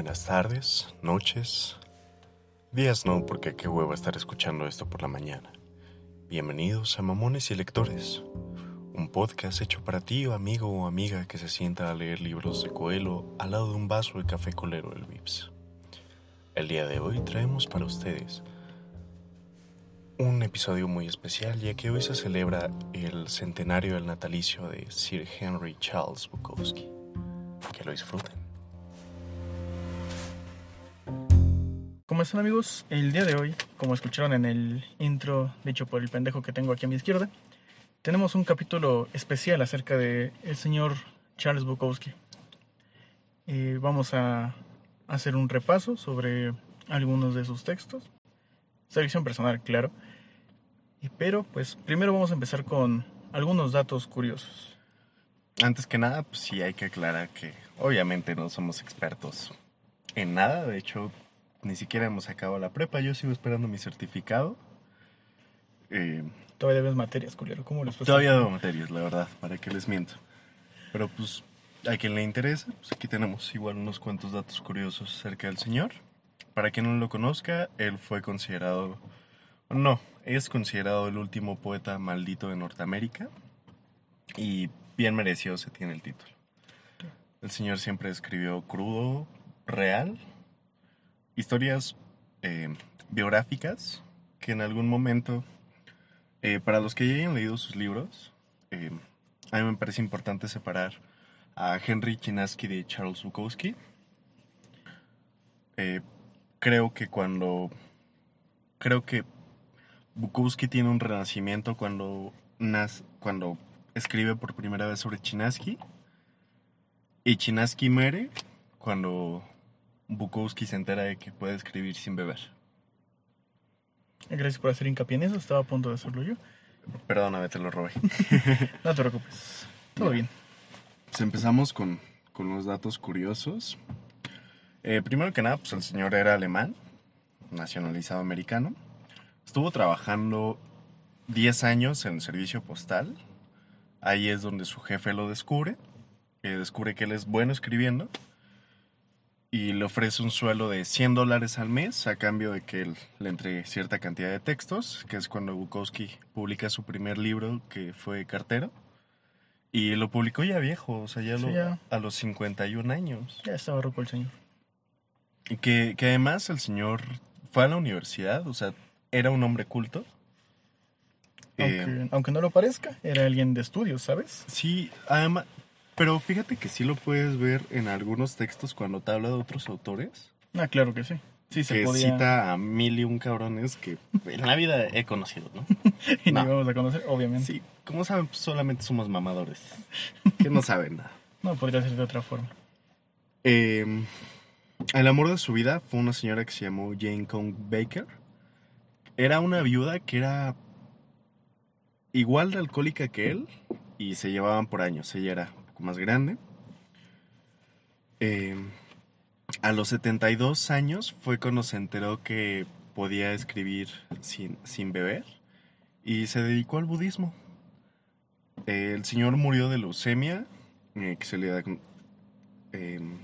Buenas tardes, noches, días no, porque qué huevo estar escuchando esto por la mañana. Bienvenidos a Mamones y Lectores, un podcast hecho para ti, amigo o amiga que se sienta a leer libros de Coelho al lado de un vaso de café colero del Vips. El día de hoy traemos para ustedes un episodio muy especial ya que hoy se celebra el centenario del natalicio de Sir Henry Charles Bukowski. Que lo disfruten. ¿Cómo están amigos? El día de hoy, como escucharon en el intro dicho por el pendejo que tengo aquí a mi izquierda, tenemos un capítulo especial acerca de el señor Charles Bukowski. Eh, vamos a hacer un repaso sobre algunos de sus textos. Selección personal, claro. Pero pues primero vamos a empezar con algunos datos curiosos. Antes que nada, pues sí hay que aclarar que obviamente no somos expertos en nada. De hecho, ni siquiera hemos acabado la prepa. Yo sigo esperando mi certificado. Eh, todavía debes materias, culero. ¿Cómo les Todavía debo materias, la verdad, para que les miento. Pero pues a quien le interese, pues aquí tenemos igual unos cuantos datos curiosos acerca del señor. Para quien no lo conozca, él fue considerado, no, es considerado el último poeta maldito de Norteamérica y bien merecido se tiene el título. El señor siempre escribió crudo, real, historias eh, biográficas que en algún momento, eh, para los que ya hayan leído sus libros, eh, a mí me parece importante separar a Henry Chinaski de Charles Bukowski. creo que cuando... Creo que Bukowski tiene un renacimiento cuando, nas, cuando escribe por primera vez sobre Chinaski. Y Chinaski muere cuando Bukowski se entera de que puede escribir sin beber. Gracias por hacer hincapié en eso, estaba a punto de hacerlo yo. Perdóname, te lo robé. no te preocupes, todo bien. Pues empezamos con, con los datos curiosos. Eh, primero que nada, pues el señor era alemán, nacionalizado americano. Estuvo trabajando 10 años en el servicio postal. Ahí es donde su jefe lo descubre. Eh, descubre que él es bueno escribiendo y le ofrece un suelo de 100 dólares al mes a cambio de que él le entregue cierta cantidad de textos, que es cuando Bukowski publica su primer libro, que fue Cartero. Y lo publicó ya viejo, o sea, ya, a los 51 años. Ya estaba roco el señor. Y que, que además el señor fue a la universidad, o sea, era un hombre culto. Aunque, eh, aunque, no lo parezca, era alguien de estudios, ¿sabes? Sí, además, pero fíjate que sí lo puedes ver en algunos textos cuando te habla de otros autores. Ah, claro que sí. Sí, se que cita a mil y un cabrones que en la vida he conocido, ¿no? y no. vamos a conocer, obviamente. Sí, como saben, pues solamente somos mamadores. que no saben nada. No, podría ser de otra forma. Eh, el amor de su vida fue una señora que se llamó Jane Kong Baker. Era una viuda que era igual de alcohólica que él y se llevaban por años. Ella era más grande. Eh, a los 72 años fue cuando se enteró que podía escribir sin, sin beber y se dedicó al budismo. el señor murió de leucemia, eh, que se le da... Em,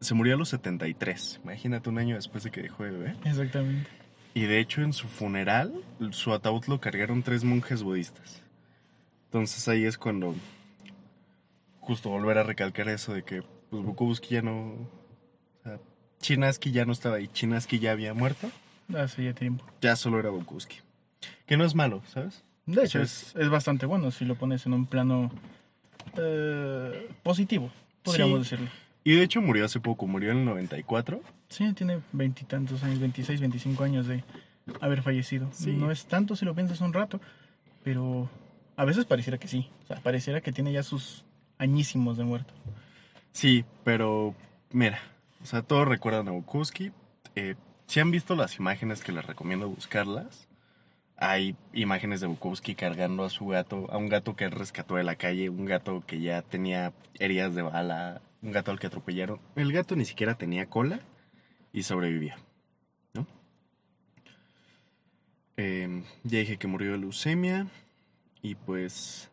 se murió a los 73, imagínate un año después de que dejó de beber. Exactamente. Y de hecho en su funeral, su ataúd lo cargaron tres monjes budistas. Entonces ahí es cuando justo volver a recalcar eso de que pues Bukowski ya no... O sea, Chinaski ya no estaba ahí, Chinaski ya había muerto. Hace ya tiempo. Ya solo era Bukowski. Que no es malo, ¿sabes? De hecho, es, es, bastante bueno si lo pones en un plano eh, positivo, podríamos decirlo. Y de hecho murió hace poco, murió en el 94. Sí, tiene veintitantos años, 26, 25 años de haber fallecido. No es tanto si lo piensas un rato, pero a veces pareciera que sí. O sea, pareciera que tiene ya sus añísimos de muerto. Sí, pero mira, o sea, todos recuerdan a Bukowski. Eh, si han visto las imágenes que les recomiendo buscarlas, hay imágenes de Bukowski cargando a su gato, a un gato que rescató de la calle, un gato que ya tenía heridas de bala, un gato al que atropellaron. El gato ni siquiera tenía cola y sobrevivía, ¿no? Em, ya dije que murió de leucemia y pues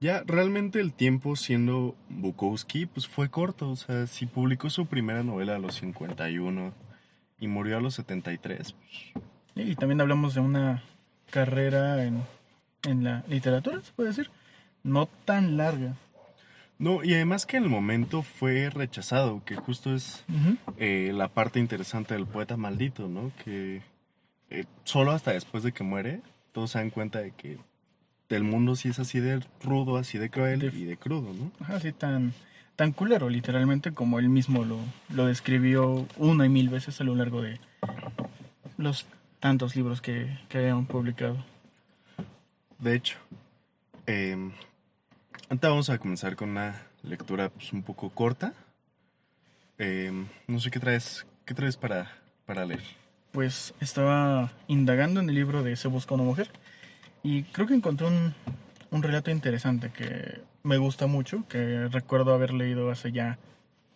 Ya, realmente el tiempo siendo Bukowski, pues fue corto. O sea, si publicó su primera novela a los 51 y murió a los 73. pues, Y también hablamos de una carrera en, en la literatura, se puede decir. No tan larga. No, y además que en el momento fue rechazado, que justo es eh, la parte interesante del poeta maldito, ¿no? Que eh, solo hasta después de que muere, todos se dan cuenta de que el mundo sí es así de rudo, así de cruel De- y de crudo, ¿no? Ajá, así tan, tan culero, literalmente, como él mismo lo, lo describió una y mil veces a lo largo de los tantos libros que, que habían publicado. De hecho, eh, ahorita vamos a comenzar con una lectura pues, un poco corta. Eh, no sé qué traes, qué traes para, para leer. Pues estaba indagando en el libro de Se busca una mujer y creo que encontré un, un relato interesante que me gusta mucho, que recuerdo haber leído hace ya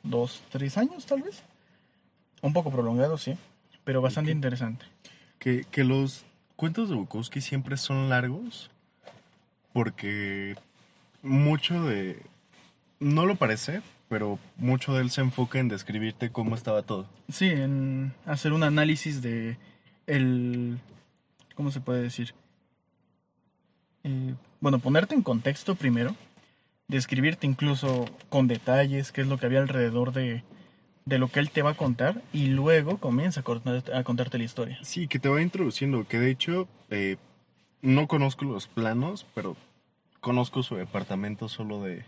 dos, tres años tal vez. Un poco prolongado, sí, pero bastante interesante. Que, que los cuentos de Bukowski siempre son largos porque mucho de... No lo parece, pero mucho de él se enfoca en describirte cómo estaba todo. Sí, en hacer un análisis de el... ¿Cómo se puede decir? Eh, bueno, ponerte en contexto primero, describirte incluso con detalles qué es lo que había alrededor de, de lo que él te va a contar y luego comienza a, contarte la historia. Sí, que te va introduciendo, que de hecho eh, no conozco los planos, pero conozco su departamento solo de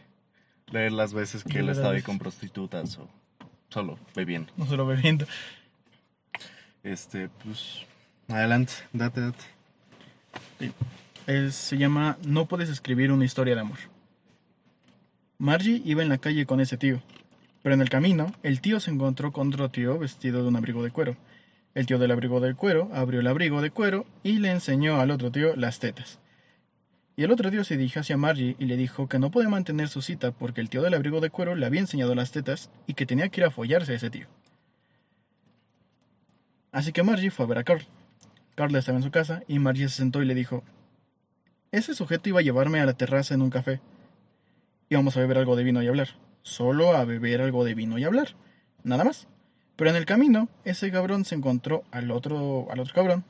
leer las veces que él estaba ahí con prostitutas o solo bebiendo. No se lo ve viendo. Este, pues, adelante, date, date. Se llama No puedes escribir una historia de amor. Margie iba en la calle con ese tío, pero en el camino el tío se encontró con otro tío vestido de un abrigo de cuero. El tío del abrigo de cuero abrió el abrigo de cuero y le enseñó al otro tío las tetas. Y el otro tío se dirigió hacia Margie y le dijo que no podía mantener su cita porque el tío del abrigo de cuero le había enseñado las tetas y que tenía que ir a follarse a ese tío. Así que Margie fue a ver a Carl. Carl estaba en su casa y Margie se sentó y le dijo, ese sujeto iba a llevarme a la terraza en un café. Íbamos a beber algo de vino y hablar. Solo a beber algo de vino y hablar. Nada más. Pero en el camino, ese cabrón se encontró al otro, al otro cabrón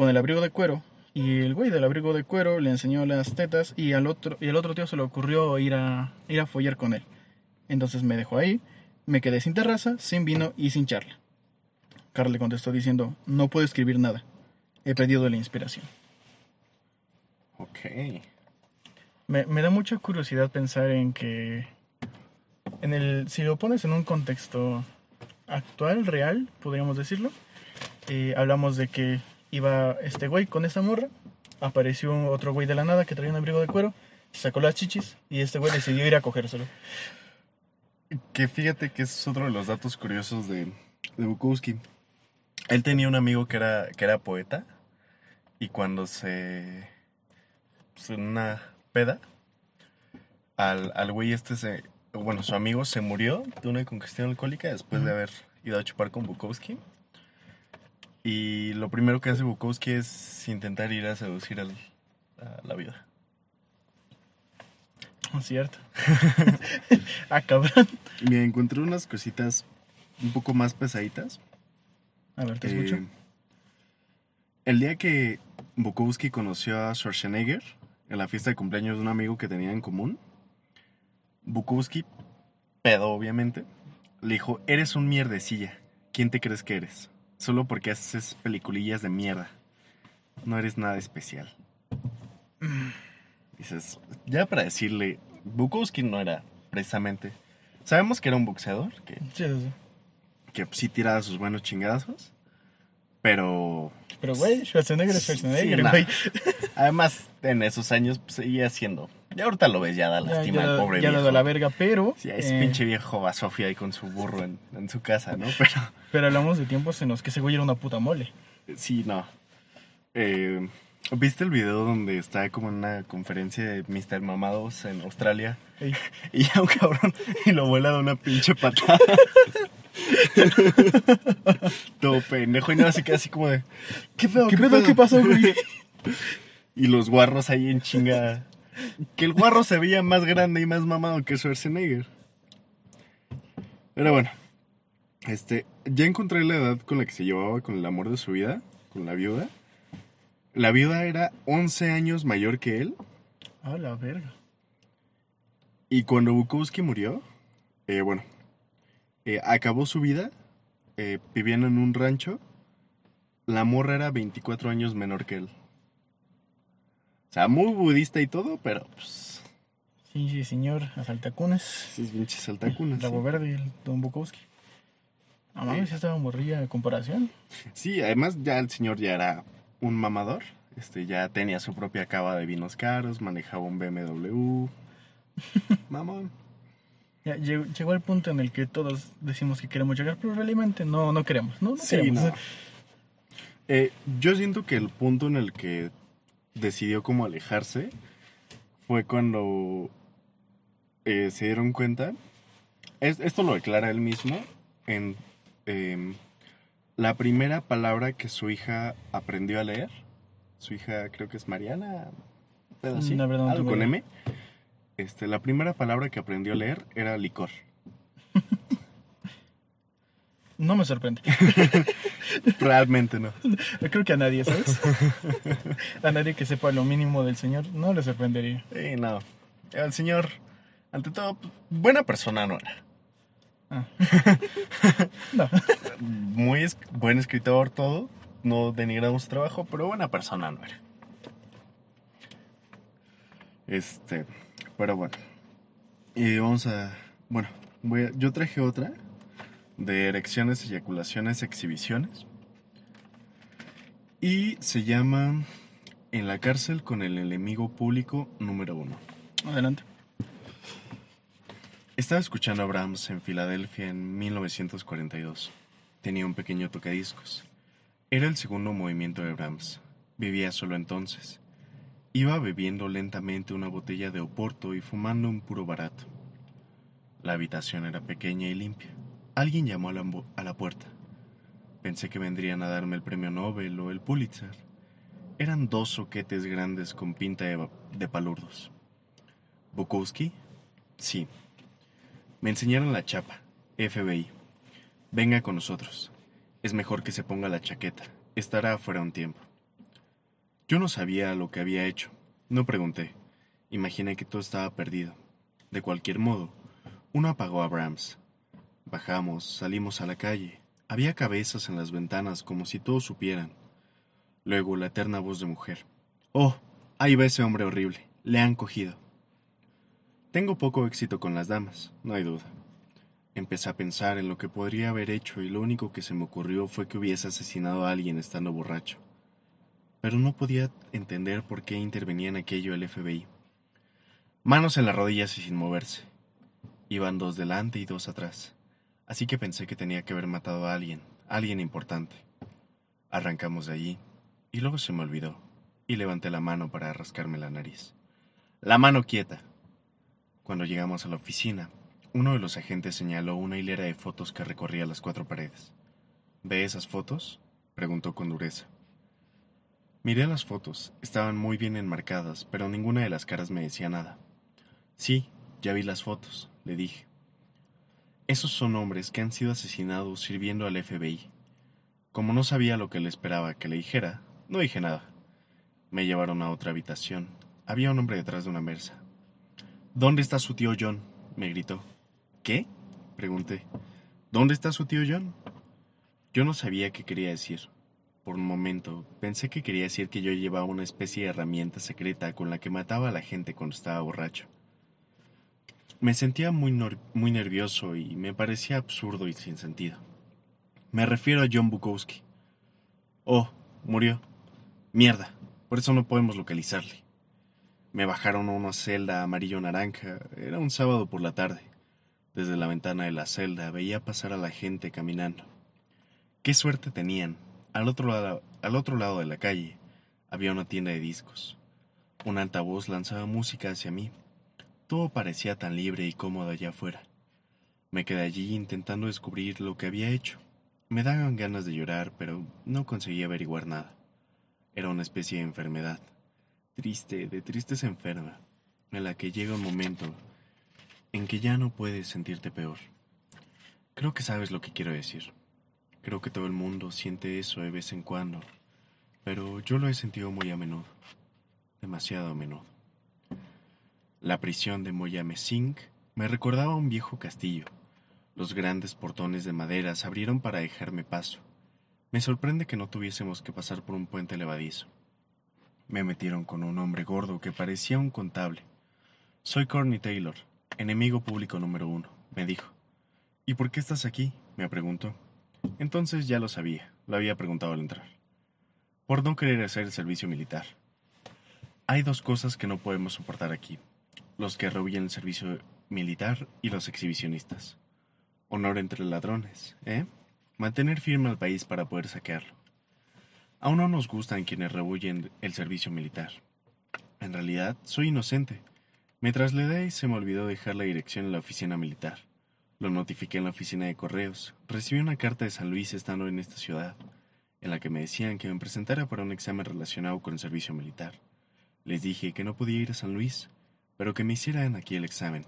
con el abrigo de cuero. Y el güey del abrigo de cuero le enseñó las tetas y al otro, y al otro tío se le ocurrió ir a, ir a follar con él. Entonces me dejó ahí, me quedé sin terraza, sin vino y sin charla. Carl le contestó diciendo, no puedo escribir nada. He perdido la inspiración. Ok. Me, me da mucha curiosidad pensar en que en el si lo pones en un contexto actual, real, podríamos decirlo, eh, hablamos de que iba este güey con esta morra, apareció otro güey de la nada que traía un abrigo de cuero, sacó las chichis y este güey decidió ir a cogérselo. Que fíjate que es otro de los datos curiosos de, de Bukowski. Él tenía un amigo que era, que era poeta y cuando se... pues, en una peda, al, al güey este se... Bueno, su amigo se murió de una congestión alcohólica después de haber ido a chupar con Bukowski. Y lo primero que hace Bukowski es intentar ir a seducir al- a la vida. ¿No es cierto? ah, cabrón. Me encontré unas cositas un poco más pesaditas. A ver, te Eh, escucho. el día que Bukowski conoció a Schwarzenegger en la fiesta de cumpleaños de un amigo que tenía en común, Bukowski, pedo obviamente, le dijo, eres un mierdecilla. ¿Quién te crees que eres? Solo porque haces peliculillas de mierda. No eres nada especial. Dices, ya para decirle, Bukowski no era precisamente... Sabemos que era un boxeador, que Sí, sí, sí. que sí tiraba sus buenos chingazos. Pero Pero güey, Schwarzenegger es Schwarzenegger, Sí, nah. güey. además en esos años pues, seguía siendo. Ya ahorita lo ves, ya da Ya, lástima ya, al pobre ya viejo. dado a la verga, pero... Sí, ese eh, pinche viejo va Sofía ahí con su burro en, en su casa, ¿no? Pero Pero hablamos de tiempos en los que ese güey era una puta mole. sí, no. Eh, ¿Viste el video donde está como en una conferencia de Mr. Mamados en Australia? Ey, Y ya un cabrón y lo vuela de una pinche patada. Todo pendejo y nada, se queda así como de. ¿Qué pedo? ¿Qué pedo? ¿Qué pasó, güey? Y los guarros ahí en chinga que el guarro se veía más grande y más mamado que Schwarzenegger. Pero bueno, este, ya encontré la edad con la que se llevaba con el amor de su vida, con la viuda. La viuda era 11 años mayor que él. A la verga. Y cuando Bukowski murió, eh, bueno, eh, acabó su vida eh, viviendo en un rancho. La morra era 24 años menor que él. O sea, muy budista y todo, pero pues. Sí, sí, señor, asaltacunas. Sí, pinches saltacunas. Lago sí. Verde y el Don Bukowski. A mames, ya estaba morrilla de comparación. Sí, además ya el señor ya era un mamador. Este, ya tenía su propia cava de vinos caros, manejaba un BMW. Mamón. Ya llegó, llegó el punto en el que todos decimos que queremos llegar, pero realmente no, no queremos, ¿no? No Sí, queremos. no. Eh, yo siento que el punto en el que decidió como alejarse fue cuando eh, se dieron cuenta. es- esto lo declara él mismo en em, la primera palabra que su hija aprendió a leer. Su hija creo que es Mariana, así, no algo tengo con. M. Este, la primera palabra que aprendió a leer era licor. No me sorprende. Realmente no. Creo que a nadie, ¿sabes? A nadie que sepa lo mínimo del señor no le sorprendería. Sí, no. El señor, ante todo, buena persona no era. Ah. No. Muy es- buen escritor, todo. No denigramos su trabajo, pero buena persona no era. Este, pero bueno. Y vamos a. Bueno, voy a- yo traje otra de erecciones, eyaculaciones, exhibiciones. Y se llama En la cárcel con el enemigo público número uno. Adelante. Estaba escuchando a Brahms en Filadelfia en 1942. Tenía un pequeño tocadiscos. Era el segundo movimiento de Brahms. Vivía solo entonces. Iba bebiendo lentamente una botella de oporto y fumando un puro barato. La habitación era pequeña y limpia. Alguien llamó a la, a la puerta. Pensé que vendrían a darme el premio Nobel o el Pulitzer. Eran dos soquetes grandes con pinta de, de palurdos. ¿Bukowski? Sí. Me enseñaron la chapa. FBI. Venga con nosotros. Es mejor que se ponga la chaqueta. Estará afuera un tiempo. Yo no sabía lo que había hecho. No pregunté. Imaginé que todo estaba perdido. De cualquier modo, uno apagó a Brahms. Bajamos, salimos a la calle. Había cabezas en las ventanas como si todos supieran. Luego la eterna voz de mujer. Oh, ahí va ese hombre horrible. Le han cogido. Tengo poco éxito con las damas, no hay duda. Empecé a pensar en lo que podría haber hecho y lo único que se me ocurrió fue que hubiese asesinado a alguien estando borracho. Pero no podía entender por qué intervenía en aquello el FBI. Manos en las rodillas y sin moverse. Iban dos delante y dos atrás. Así que pensé que tenía que haber matado a alguien, alguien importante. Arrancamos de allí, y luego se me olvidó, y levanté la mano para rascarme la nariz. La mano quieta. Cuando llegamos a la oficina, uno de los agentes señaló una hilera de fotos que recorría las cuatro paredes. ¿Ve esas fotos? preguntó con dureza. Miré las fotos, estaban muy bien enmarcadas, pero ninguna de las caras me decía nada. Sí, ya vi las fotos, le dije. Esos son hombres que han sido asesinados sirviendo al FBI. Como no sabía lo que le esperaba que le dijera, no dije nada. Me llevaron a otra habitación. Había un hombre detrás de una mesa. ¿Dónde está su tío John? me gritó. ¿Qué? pregunté. ¿Dónde está su tío John? Yo no sabía qué quería decir. Por un momento pensé que quería decir que yo llevaba una especie de herramienta secreta con la que mataba a la gente cuando estaba borracho. Me sentía muy, muy nervioso y me parecía absurdo y sin sentido. Me refiero a John Bukowski. Oh, murió. Mierda, por eso no podemos localizarle. Me bajaron a una celda amarillo-naranja. Era un sábado por la tarde. Desde la ventana de la celda veía pasar a la gente caminando. Qué suerte tenían. Al otro lado, al otro lado de la calle había una tienda de discos. Un altavoz lanzaba música hacia mí. Todo parecía tan libre y cómodo allá afuera. Me quedé allí intentando descubrir lo que había hecho. Me daban ganas de llorar, pero no conseguí averiguar nada. Era una especie de enfermedad. Triste, de tristeza enferma. en la que llega un momento en que ya no puedes sentirte peor. Creo que sabes lo que quiero decir. Creo que todo el mundo siente eso de vez en cuando, pero yo lo he sentido muy a menudo, demasiado a menudo. La prisión de Moyamesing me recordaba un viejo castillo. Los grandes portones de madera se abrieron para dejarme paso. Me sorprende que no tuviésemos que pasar por un puente levadizo. Me metieron con un hombre gordo que parecía un contable. Soy Corny Taylor, enemigo público número uno, me dijo. ¿Y por qué estás aquí? me preguntó. Entonces ya lo sabía, lo había preguntado al entrar. Por no querer hacer el servicio militar. Hay dos cosas que no podemos soportar aquí. Los que rehuyen el servicio militar y los exhibicionistas. Honor entre ladrones, ¿eh? Mantener firme al país para poder saquearlo. Aún no nos gustan quienes rehuyen el servicio militar. En realidad, soy inocente. Me trasladé y se me olvidó dejar la dirección en la oficina militar. Lo notifiqué en la oficina de correos. Recibí una carta de San Luis estando en esta ciudad, en la que me decían que me presentara para un examen relacionado con el servicio militar. Les dije que no podía ir a San Luis, pero que me hicieran aquí el examen.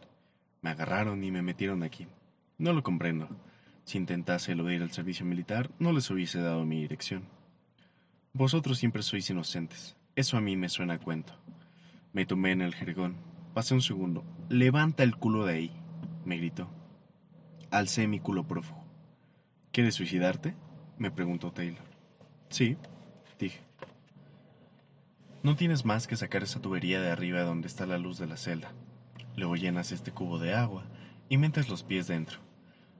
Me agarraron y me metieron aquí. No lo comprendo. Si intentase eludir el servicio militar, no les hubiese dado mi dirección. Vosotros siempre sois inocentes. Eso a mí me suena a cuento. Me tomé en el jergón. Pasé un segundo. Levanta el culo de ahí, me gritó. Alcé mi culo prófugo. ¿Quieres suicidarte? me preguntó Taylor. Sí, dije. No tienes más que sacar esa tubería de arriba donde está la luz de la celda. Luego llenas este cubo de agua y metes los pies dentro.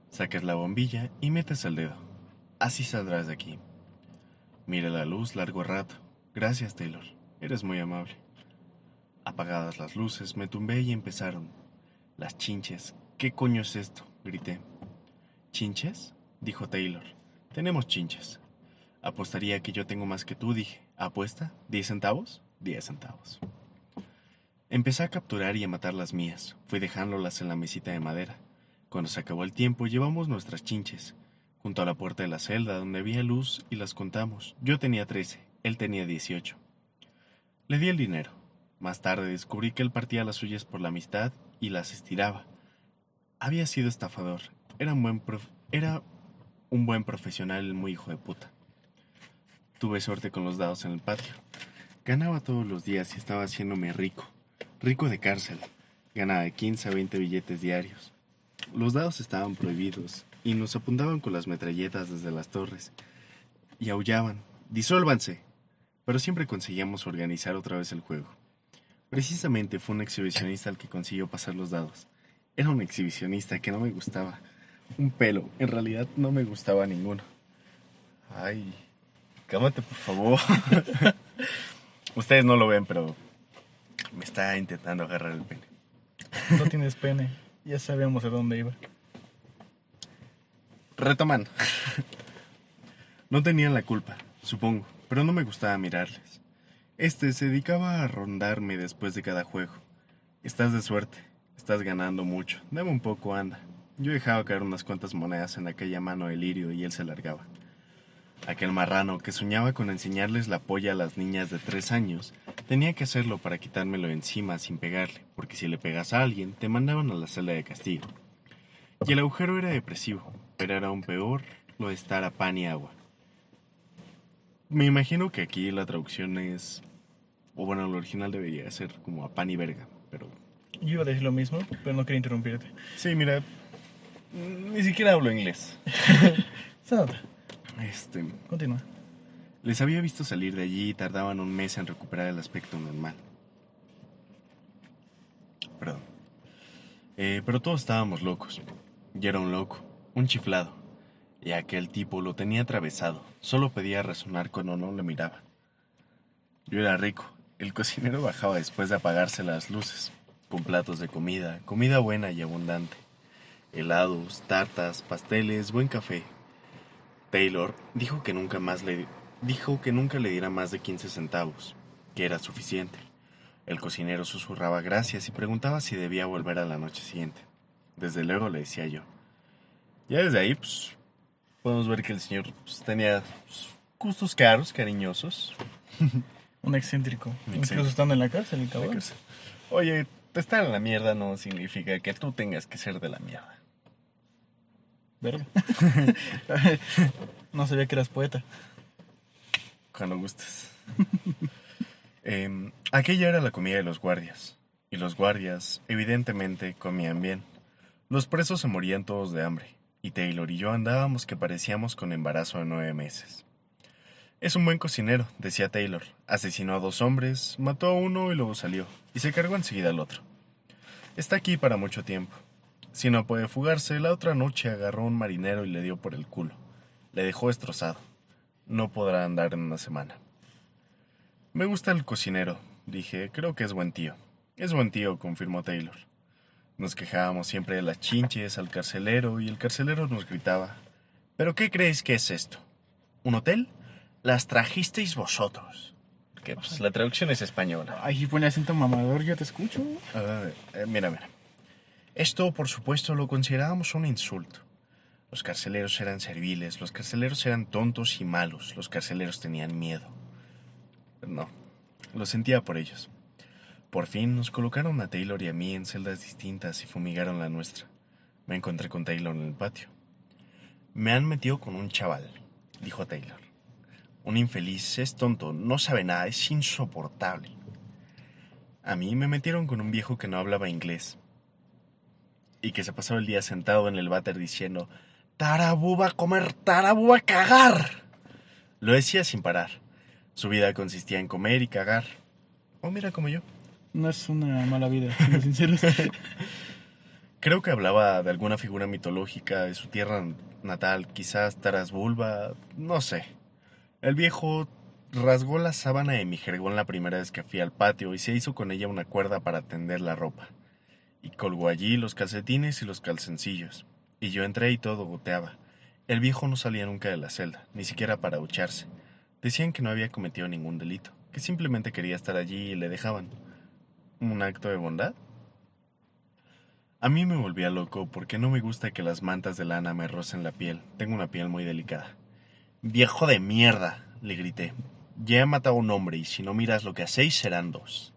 Sacas la bombilla y metes el dedo. Así saldrás de aquí. Mira la luz largo rato. Gracias, Taylor. Eres muy amable. Apagadas las luces, me tumbé y empezaron. Las chinches. ¿Qué coño es esto? grité. ¿Chinches? dijo Taylor. Tenemos chinches. Apostaría que yo tengo más que tú, dije. ¿Apuesta? ¿Diez centavos? Diez centavos. Empecé a capturar y a matar las mías. Fui dejándolas en la mesita de madera. Cuando se acabó el tiempo, llevamos nuestras chinches. Junto a la puerta de la celda, donde había luz, y las contamos. Yo tenía trece, él tenía dieciocho. Le di el dinero. Más tarde descubrí que él partía las suyas por la amistad y las estiraba. Había sido estafador. Era un buen, profesional muy hijo de puta. Tuve suerte con los dados en el patio. Ganaba todos los días y estaba haciéndome rico. Rico de cárcel. Ganaba de 15 a 20 billetes diarios. Los dados estaban prohibidos y nos apuntaban con las metralletas desde las torres. Y aullaban. ¡Disuélvanse! Pero siempre conseguíamos organizar otra vez el juego. Precisamente fue un exhibicionista el que consiguió pasar los dados. Era un exhibicionista que no me gustaba. Un pelo. En realidad no me gustaba ninguno. Ay, cámate por favor. Ustedes no lo ven, pero me está intentando agarrar el pene. No tienes pene. Ya sabemos a dónde iba. Retomando. No tenían la culpa, supongo, pero no me gustaba mirarles. Este se dedicaba a rondarme después de cada juego. Estás de suerte. Estás ganando mucho. Dame un poco, anda. Yo dejaba caer unas cuantas monedas en aquella mano de lirio y él se largaba. Aquel marrano que soñaba con enseñarles la polla a las niñas de tres años, tenía que hacerlo para quitármelo encima sin pegarle, porque si le pegas a alguien, te mandaban a la celda de castigo. Y el agujero era depresivo, pero era aún peor lo de estar a pan y agua. Me imagino que aquí la traducción es, o bueno, lo original debería ser como a pan y verga, pero yo iba a decir lo mismo, pero no quería interrumpirte. Sí, mira, ni siquiera hablo inglés. Se nota. Este, Continúa. les había visto salir de allí y tardaban un mes en recuperar el aspecto normal. Perdón. Eh, pero todos estábamos locos. Yo era un loco, un chiflado. Y aquel tipo lo tenía atravesado. Solo pedía resonar cuando no le miraba. Yo era rico. El cocinero bajaba después de apagarse las luces con platos de comida, comida buena y abundante, helados, tartas, pasteles, buen café. Taylor dijo que nunca más le dijo que nunca le diera más de 15 centavos, que era suficiente. El cocinero susurraba gracias y preguntaba si debía volver a la noche siguiente. Desde luego le decía yo. Ya desde ahí, pues, podemos ver que el señor pues, tenía gustos caros, cariñosos. Un excéntrico. Un Incluso estando en la cárcel, el cabrón. Oye, estar en la mierda no significa que tú tengas que ser de la mierda. Verga. no sabía que eras poeta. Cuando gustes. Em, aquella era la comida de los guardias. Y los guardias, evidentemente, comían bien. Los presos se morían todos de hambre. Y Taylor y yo andábamos que parecíamos con embarazo de nueve meses. Es un buen cocinero, decía Taylor. Asesinó a dos hombres, mató a uno y luego salió, y se cargó enseguida al otro. Está aquí para mucho tiempo. Si no puede fugarse, la otra noche agarró a un marinero y le dio por el culo. Le dejó destrozado. No podrá andar en una semana. Me gusta el cocinero, dije. Creo que es buen tío. Es buen tío, confirmó Taylor. Nos quejábamos siempre de las chinches al carcelero y el carcelero nos gritaba. ¿Pero qué creéis que es esto? ¿Un hotel? Las trajisteis vosotros. Que pues la traducción es española. Ay, pone acento mamador, yo te escucho. Ah, eh, mira, mira. Esto, por supuesto, lo considerábamos un insulto. Los carceleros eran serviles, los carceleros eran tontos y malos, los carceleros tenían miedo. No, lo sentía por ellos. Por fin nos colocaron a Taylor y a mí en celdas distintas y fumigaron la nuestra. Me encontré con Taylor en el patio. Me han metido con un chaval, dijo Taylor. Un infeliz, es tonto, no sabe nada, es insoportable. A mí me metieron con un viejo que no hablaba inglés y que se pasaba el día sentado en el váter diciendo, Tarabú va a comer, Tarabú va a cagar. Lo decía sin parar. Su vida consistía en comer y cagar. Oh, mira como yo. No es una mala vida, siendo sinceros. Creo que hablaba de alguna figura mitológica de su tierra natal, quizás Tarasbulba, no sé. El viejo rasgó la sábana de mi jergón la primera vez que fui al patio y se hizo con ella una cuerda para tender la ropa. Y colgó allí los calcetines y los calcencillos. Y yo entré y todo goteaba. El viejo no salía nunca de la celda, ni siquiera para ducharse. Decían que no había cometido ningún delito, que simplemente quería estar allí y le dejaban. ¿Un acto de bondad? A mí me volvía loco porque no me gusta que las mantas de lana me rocen la piel. Tengo una piel muy delicada. Viejo de mierda, le grité. Ya he matado a un hombre y si no miras lo que hacéis serán dos.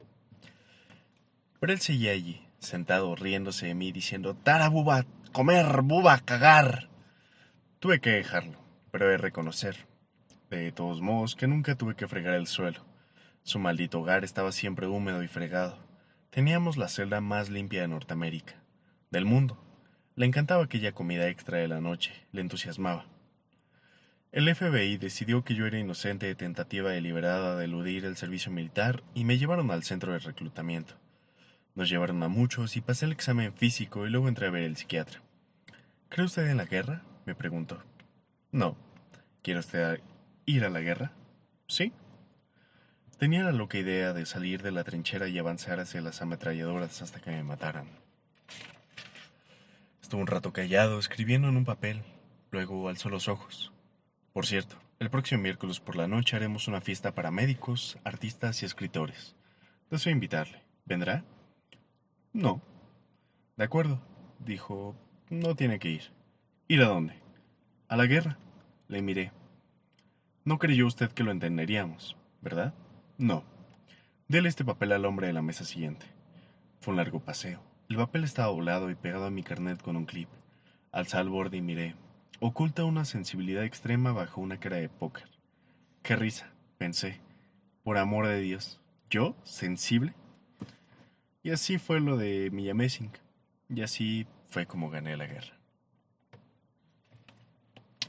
Pero él seguía allí, sentado riéndose de mí, diciendo, Tara, buba, comer, buba, cagar. Tuve que dejarlo, pero de reconocer, de todos modos, que nunca tuve que fregar el suelo. Su maldito hogar estaba siempre húmedo y fregado. Teníamos la celda más limpia de Norteamérica, del mundo. Le encantaba aquella comida extra de la noche, le entusiasmaba. El FBI decidió que yo era inocente de tentativa deliberada de eludir el servicio militar y me llevaron al centro de reclutamiento. Nos llevaron a muchos y pasé el examen físico y luego entré a ver el psiquiatra. ¿Cree usted en la guerra? me preguntó. No. ¿Quiere usted ir a la guerra? Sí. Tenía la loca idea de salir de la trinchera y avanzar hacia las ametralladoras hasta que me mataran. Estuvo un rato callado, escribiendo en un papel. Luego alzó los ojos. Por cierto, el próximo miércoles por la noche haremos una fiesta para médicos, artistas y escritores. Deseo invitarle. ¿Vendrá? No. De acuerdo, dijo. No tiene que ir. ¿Ir a dónde? A la guerra. Le miré. No creyó usted que lo entenderíamos, ¿verdad? No. Dele este papel al hombre de la mesa siguiente. Fue un largo paseo. El papel estaba doblado y pegado a mi carnet con un clip. Alzé al borde y miré. Oculta una sensibilidad extrema bajo una cara de póker. Qué risa, pensé. Por amor de Dios. ¿Yo? ¿Sensible? Y así fue lo de mi Amazing. Y así fue como gané la guerra.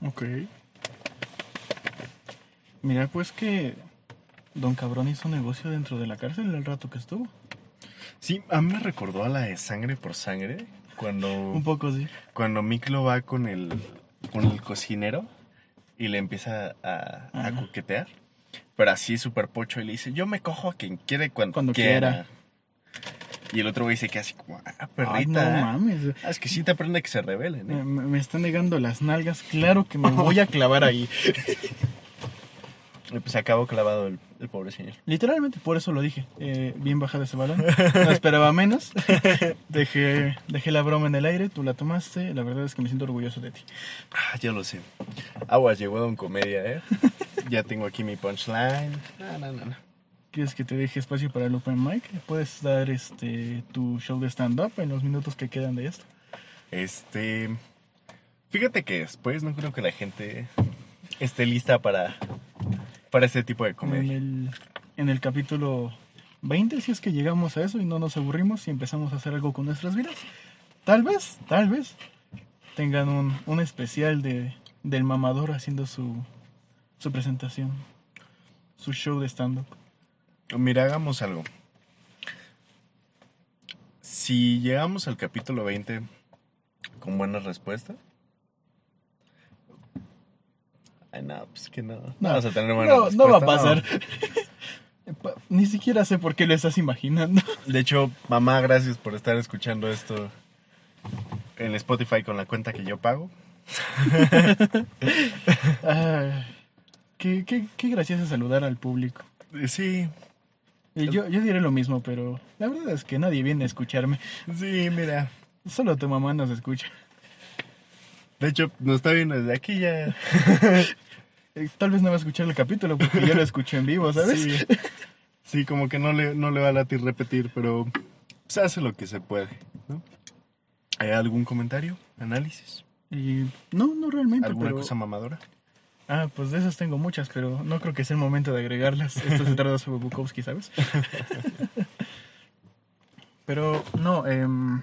Ok. Mira, pues que Don Cabrón hizo negocio dentro de la cárcel el rato que estuvo. Sí, a mí me recordó a la de sangre por sangre. Cuando. Un poco, sí. Cuando Miklo va con el, con el cocinero y le empieza a, coquetear. Pero así súper pocho y le dice: Yo me cojo a quien quiere cuando, Cuando quiera. quiera. Y el otro güey se queda así como: Ah, Ay, perrita. no ¿eh? mames. Ah, es que sí te aprende que se rebelen. Me, ¿eh? me- me están negando las nalgas. Claro que me voy a clavar ahí. Y pues se acabó clavado el, el pobre señor. Literalmente, por eso lo dije. Eh, bien bajado ese balón. No esperaba menos. Dejé, dejé la broma en el aire, tú la tomaste. La verdad es que me siento orgulloso de ti. Ah, ya lo sé. Aguas, llegó Don Comedia, ¿eh? ya tengo aquí mi punchline. No, no, no, no. ¿Quieres que te deje espacio para el open mic? Puedes dar este tu show de stand-up en los minutos que quedan de esto. Este. Fíjate que después no creo que la gente esté lista para, para este tipo de En comedia. el, en el capítulo 20, si es que llegamos a eso y no nos aburrimos y empezamos a hacer algo con nuestras vidas, tal vez, tal vez tengan un, un especial de, del mamador haciendo su, su presentación, su show de stand-up. Mira, hagamos algo. Si llegamos al capítulo 20 con buena respuesta. Ay, no, pues que no. No, No, vamos a tener buena No, no va a pasar. Pa- Ni siquiera sé por qué lo estás imaginando. De hecho, mamá, gracias por estar escuchando esto en Spotify con la cuenta que yo pago. Qué, qué, qué gracioso saludar al público. Sí, Yo, yo diré lo mismo, pero la verdad es que nadie viene a escucharme. sí, mira. Solo tu mamá nos escucha. De hecho, nos está viendo desde aquí ya. Eh, Tal vez no va a escuchar el capítulo porque yo lo escucho en vivo, ¿sabes? Sí, sí, como que no le, no le va a latir repetir, pero se hace lo que se puede, ¿no? ¿Hay algún comentario? ¿Análisis? Y no, no realmente, ¿Alguna pero... cosa mamadora? Ah, pues de esas tengo muchas, pero no creo que sea el momento de agregarlas. Esto se trata sobre Bukowski, ¿sabes? pero no, em,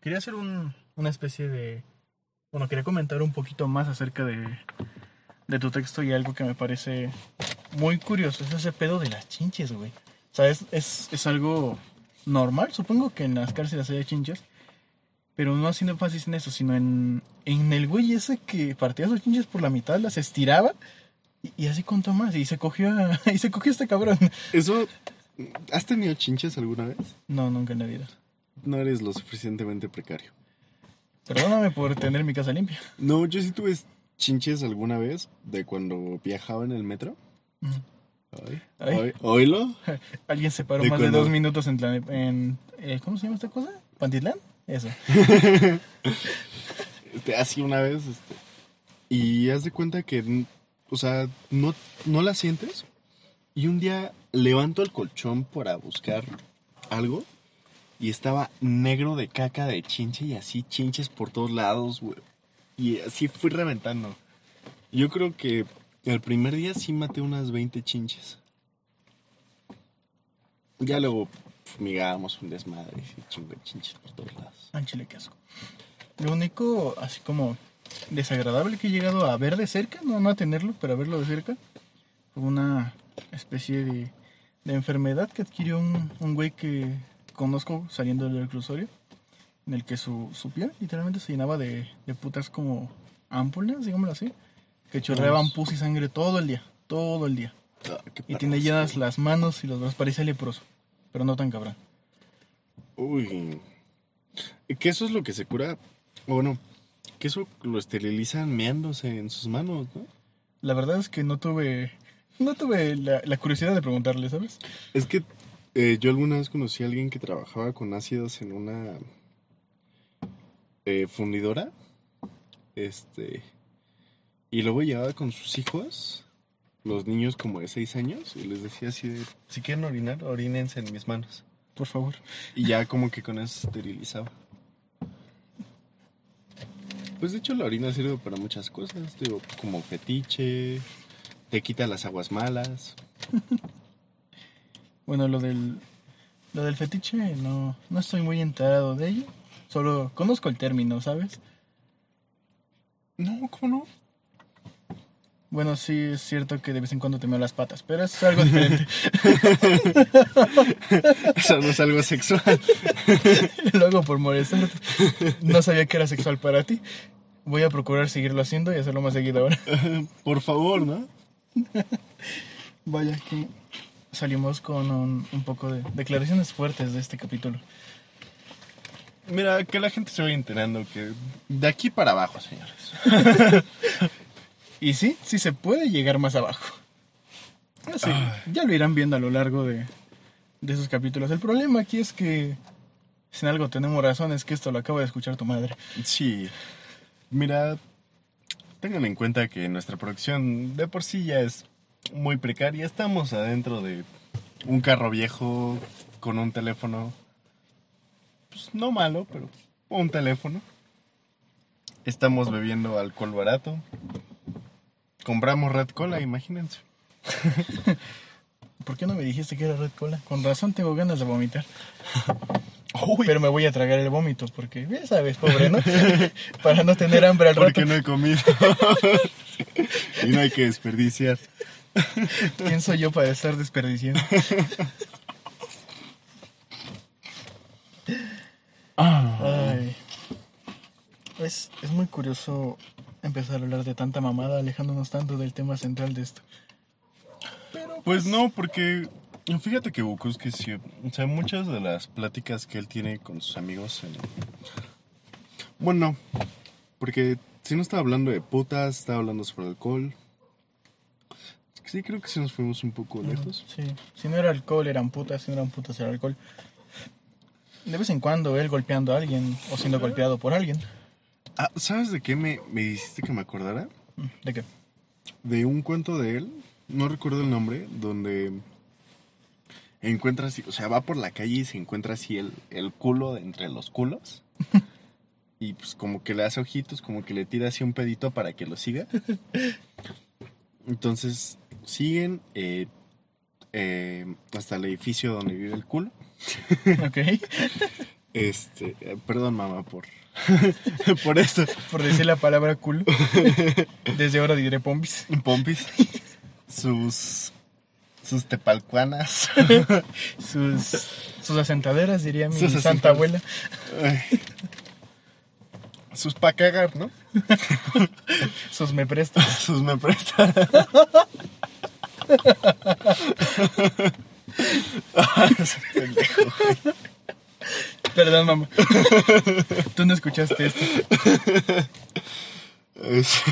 quería hacer un- una especie de... Bueno, quería comentar un poquito más acerca de, de tu texto y algo que me parece muy curioso. Es ese pedo de las chinches, güey. O sea, es, es, es algo normal. Supongo que en las cárceles hay chinches. Pero no haciendo énfasis en eso, sino en, en el güey ese que partía sus chinches por la mitad, las estiraba y, y así contó más. Y se cogió a, y se cogió a este cabrón. Eso, ¿has tenido chinches alguna vez? No, nunca en la vida. No eres lo suficientemente precario. Perdóname por tener mi casa limpia. No, yo sí tuve chinches alguna vez de cuando viajaba en el metro. Ay, Ay. ¿Oílo? Alguien se paró ¿De más de dos minutos en, en eh, ¿cómo se llama esta cosa? ¿Pantitlán? Eso. Este, así una vez, este, y haz de cuenta que, o sea, no, no la sientes. Y un día levanto el colchón para buscar algo y estaba negro de caca de chinche y así chinches por todos lados, güey. Y así fui reventando. Yo creo que el primer día sí maté unas 20 chinches. Ya luego fumigábamos un desmadre y chingo chinches por todos lados. Ah, chile, qué asco. Lo único, así como desagradable que he llegado a ver de cerca, no, no a tenerlo, pero a verlo de cerca, fue una especie de, de enfermedad que adquirió un, un güey que conozco saliendo del reclusorio, en el que su, su piel literalmente se llenaba de, de putas como ámpulas, digámoslo así, que chorreaban pus y sangre todo el día, todo el día. Ah, Y tiene llenas las manos y los brazos, parecía leproso, pero no tan cabrón. Uy. Que eso es lo que se cura. o Bueno, que eso lo esterilizan meándose en sus manos, ¿no? La verdad es que no tuve, no tuve la, la curiosidad de preguntarle, ¿sabes? Es que eh, yo alguna vez conocí a alguien que trabajaba con ácidos en una eh, fundidora. Este. Y luego llegaba con sus hijos, los niños como de 6 años, y les decía así de: si quieren orinar, orínense en mis manos. Por favor. Y ya como que con eso esterilizaba. Pues de hecho la orina sirve para muchas cosas, digo, como fetiche, te quita las aguas malas. Bueno, lo del, lo del fetiche no, no estoy muy enterado de ello. Solo conozco el término, ¿sabes? No, ¿cómo no? Bueno, sí es cierto que de vez en cuando te meo las patas, pero es algo diferente. Eso no es algo sexual. lo hago por molestarte. No sabía que era sexual para ti. Voy a procurar seguirlo haciendo y hacerlo más seguido ahora. Por favor, ¿no? Vaya que salimos con un, un poco de declaraciones fuertes de este capítulo. Mira, que la gente se vaya enterando que de aquí para abajo, señores. Y sí, sí se puede llegar más abajo. Ah, sí, ya lo irán viendo a lo largo de, de esos capítulos. El problema aquí es que, si en algo tenemos razón, es que esto lo acaba de escuchar tu madre. Sí. Mira, tengan en cuenta que nuestra producción de por sí ya es muy precaria. Estamos adentro de un carro viejo con un teléfono, pues no malo, pero un teléfono. Estamos bebiendo alcohol barato. Compramos Red Cola, imagínense. ¿Por qué no me dijiste que era Red Cola? Con razón tengo ganas de vomitar. Pero me voy a tragar el vómito porque, ya sabes, pobre, ¿no? Para no tener hambre al rato. Porque no he comido. y no hay que desperdiciar. ¿Quién soy yo para estar desperdiciando? Ay. Es, es muy curioso empezar a hablar de tanta mamada, alejándonos tanto del tema central de esto. Pues no, porque fíjate que Bukowski sí, o sea, muchas de las pláticas que él tiene con sus amigos en... Bueno, porque si no estaba hablando de putas, estaba hablando sobre alcohol. Sí, creo que sí nos fuimos un poco lejos. Sí, si no era alcohol eran putas, si no eran putas era alcohol. De vez en cuando él golpeando a alguien o siendo golpeado por alguien. Ah, ¿sabes de qué me, me hiciste que me acordara? ¿De qué? De un cuento de él, no recuerdo el nombre, donde encuentra así, o sea, va por la calle y se encuentra así el, el culo de entre los culos. y pues como que le hace ojitos, como que le tira así un pedito para que lo siga. Entonces siguen eh, eh, hasta el edificio donde vive el culo. Ok. Este, eh, perdón mamá por, por esto. Por decir la palabra culo. Desde ahora diré pompis. Pompis. Sus, sus tepalcuanas. Sus, sus asentaderas, diría mi Sus santa asentaderas. abuela. Ay. Sus pa' cagar, ¿no? Sus me prestas. Sus me prestan. Ah, pendejo. Perdón, mamá. Tú no escuchaste esto. Es-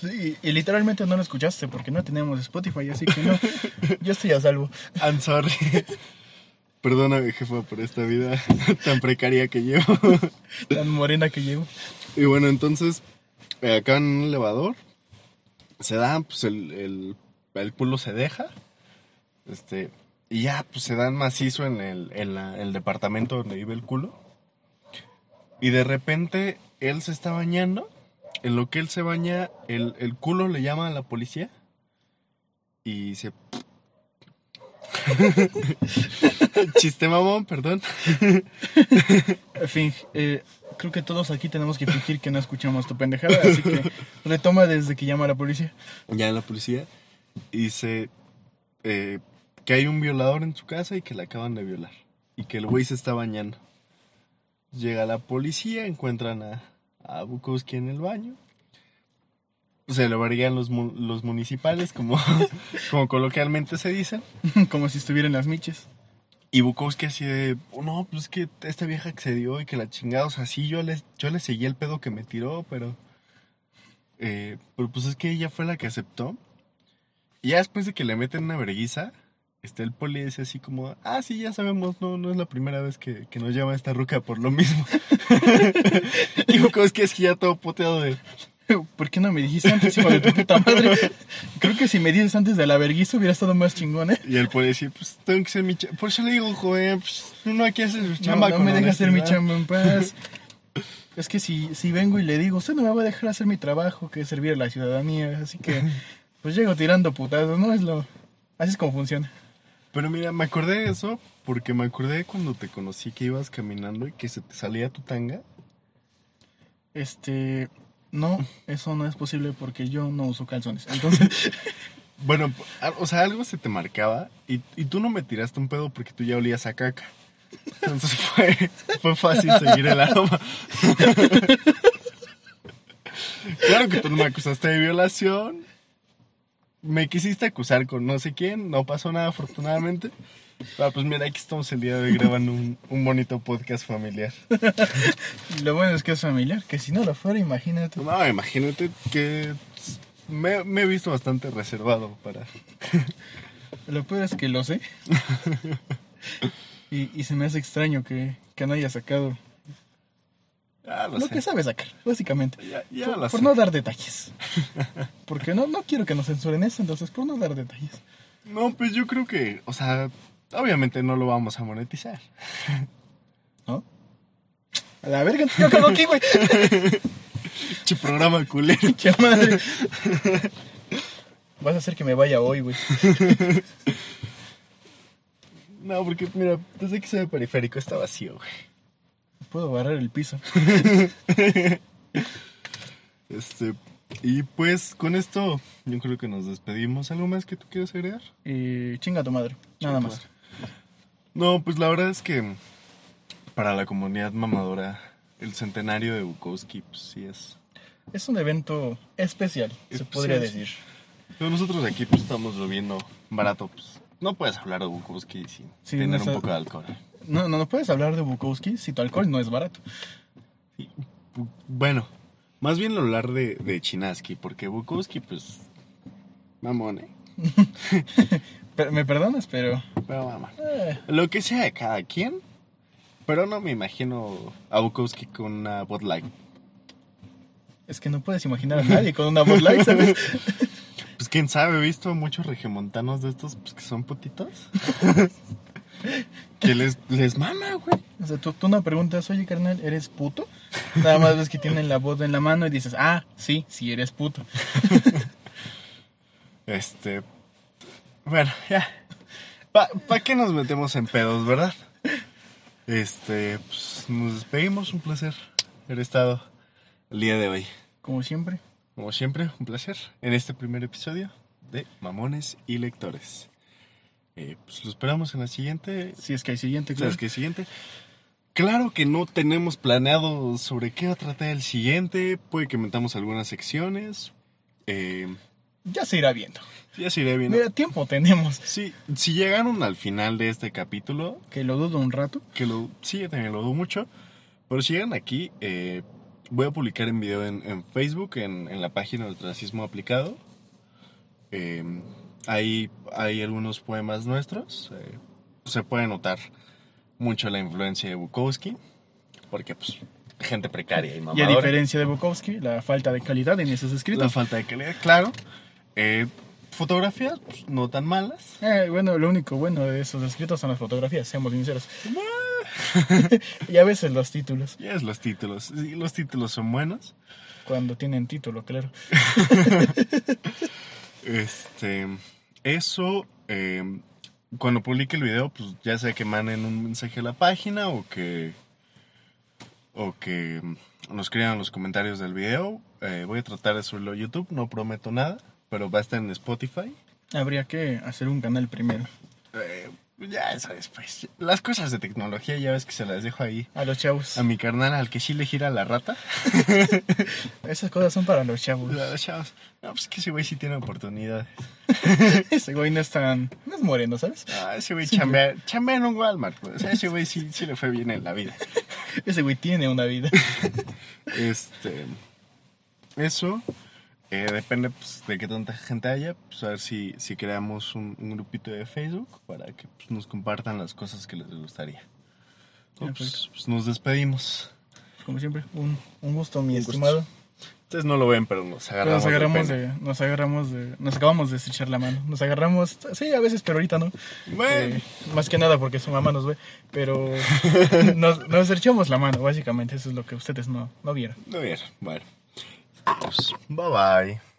Sí, y literalmente no lo escuchaste porque no tenemos Spotify, así que no. Yo estoy a salvo. I'm sorry. Perdóname, jefa, por esta vida tan precaria que llevo. Tan morena que llevo. Y bueno, entonces, eh, acá en un elevador, se da, pues el, el, el culo se deja. Este, y ya, pues se dan macizo en el, en la- el departamento donde vive el culo. Y de repente, él se está bañando. En lo que él se baña, el, el culo le llama a la policía. Y se... Chiste mamón, perdón. En fin, eh, creo que todos aquí tenemos que fingir que no escuchamos tu pendejada, así que retoma desde que llama a la policía. ya la policía y dice eh, que hay un violador en su casa y que la acaban de violar y que el güey se está bañando. Llega la policía, encuentran a, a Bukowski en el baño. Se lo varían los, los municipales, como, como coloquialmente se dicen. Como si estuviera en las miches. Y Bukowski así de, "Oh, no, pues es que esta vieja accedió y que la chingada, o sea, sí, yo le, yo le seguí el pedo que me tiró, pero... eh, pero pues es que ella fue la que aceptó. Y ya después de que le meten una verguiza, este, el poli dice así como, ah, sí, ya sabemos, no, no es la primera vez que, que nos llama esta ruca por lo mismo. y Bukowski es que ya todo poteado de, ¿Por qué no me dijiste antes, hijo de tu puta madre? Creo que si me dices antes de la vergüenza hubiera estado más chingón, ¿eh? y el poli dice, pues tengo que ser mi chamba. Por eso le digo, joven, pues uno aquí hace su No, chamba no con me dejas hacer mi honestidad". chamba en paz. Es que si, si vengo y le digo, usted no me va a dejar hacer mi trabajo, que es servir a la ciudadanía, así que pues llego tirando putazos, ¿no? Es lo... Así es como funciona. Pero mira, me acordé de eso porque me acordé cuando te conocí que ibas caminando y que se te salía tu tanga. Este... No, eso no es posible porque yo no uso calzones. Entonces, Bueno, o sea, algo se te marcaba y, y tú no me tiraste un pedo porque tú ya olías a caca. Entonces fue, fue fácil seguir el aroma. claro que tú no me acusaste de violación. Me quisiste acusar con no sé quién. No pasó nada, afortunadamente. Ah, pues mira, aquí estamos el día de hoy grabando un, un bonito podcast familiar. lo bueno es que es familiar, que si no lo fuera, imagínate. No, imagínate que me, me he visto bastante reservado para... Lo peor es que lo sé. Y, y se me hace extraño que, que no haya sacado Ah, lo lo sé. que sabe sacar, básicamente. Ya, ya por lo por sé. no dar detalles. Porque no, no quiero que nos censuren eso, entonces por no dar detalles. No, pues yo creo que, o sea, obviamente no lo vamos a monetizar. ¿No? A la verga, yo cago aquí, güey. Che programa culero. Che madre. Vas a hacer que me vaya hoy, güey. No, porque mira, desde que se ve periférico está vacío, güey. Puedo barrer el piso. Este, y pues con esto yo creo que nos despedimos. ¿Algo más que tú quieras agregar? Y chinga tu madre. Nada tu más. No, pues la verdad es que para la comunidad mamadora, el centenario de Bukowski, pues sí es. Es un evento especial, se podría decir. Pero nosotros aquí pues estamos bebiendo barato, pues no puedes hablar de Bukowski sin Sí, tener un poco de alcohol. No, no, no puedes hablar de Bukowski si tu alcohol no es barato. Bu- Bueno, más bien hablar de, de Chinaski, porque Bukowski, pues, mamón, ¿eh? Pero- ¿Me perdonas? Pero... Pero mamá. eh, Lo que sea de cada quien, pero no me imagino a Bukowski con una Bud Light. es que no puedes imaginar a nadie con una Bud Light, ¿sabes? Pues quién sabe, he visto muchos regiomontanos de estos pues, que son putitos. que les, les mama, güey. O sea, tú, tú no preguntas, oye, carnal, ¿eres puto? Nada más ves que tienen la voz en la mano y dices, ah, sí, sí eres puto. Este. Bueno, ya. ¿Para qué nos metemos en pedos, verdad? Este, pues nos despedimos. Un placer haber estado el día de hoy. Como siempre. Como siempre, un placer en este primer episodio de Mamones y Lectores. Eh, pues lo esperamos en la siguiente. Si es que hay siguiente, claro. ¿Sabes qué siguiente? Claro que no tenemos planeado sobre qué va a tratar el siguiente. Puede que metamos algunas secciones. Eh, Ya se irá viendo. ya se iré viendo. Mira, tiempo tenemos. Sí, si llegaron al final de este capítulo, Que lo dudo un rato. que lo, sí, también lo dudo mucho, pero si llegan aquí, eh, voy a publicar en video en, en Facebook, en, en la página del Racismo Aplicado. Eh, ahí hay algunos poemas nuestros. eh, se puede notar mucho la influencia de Bukowski, porque pues gente precaria y Y a mamadora. diferencia de Bukowski, la falta de calidad en esos La escritos. falta de calidad, claro. Eh, fotografías, pues, no tan malas. Eh, bueno, lo único bueno de esos escritos son las fotografías, seamos sinceros. y a veces los títulos, Ya es los títulos. Sí, los títulos son buenos. cuando tienen título, claro. Este, eso, eh, cuando publique el video, pues ya sea que manden un mensaje a la página o que, o que nos escriban en los comentarios del video. Eh, voy a tratar de subirlo a YouTube, no prometo nada, pero va a estar en Spotify. Habría que hacer un canal primero. Eh, ya eso después. Las cosas de tecnología ya ves que se las dejo ahí A los chavos. a mi carnal al que sí le gira la rata. Esas cosas son para los chavos. A los chavos. No, pues que ese güey sí tiene oportunidades. Ese güey no es tan... No es moreno, ¿sabes? Ah, ese güey chambea, chambea en un Walmart. pues. O sea, ese güey sí, sí le fue bien en la vida. Ese güey tiene una vida. Este. Eso. Eh, depende pues, de qué tanta gente haya. Pues a ver si, si creamos un, un grupito de Facebook para que pues, nos compartan las cosas que les gustaría. No, pues, pues, nos despedimos. Como siempre, un, un gusto, mi Un gusto. estimado. Ustedes no lo ven, pero nos Pero agarramos. nos agarramos de de, nos agarramos de, nos acabamos de estrechar la mano. Nos agarramos, sí, a veces, pero ahorita no. Bueno, Eh, más que nada porque su mamá nos ve, pero nos, nos estrechamos la mano, básicamente, eso es lo que ustedes no, no vieron. no bien. Bueno. Bye bye.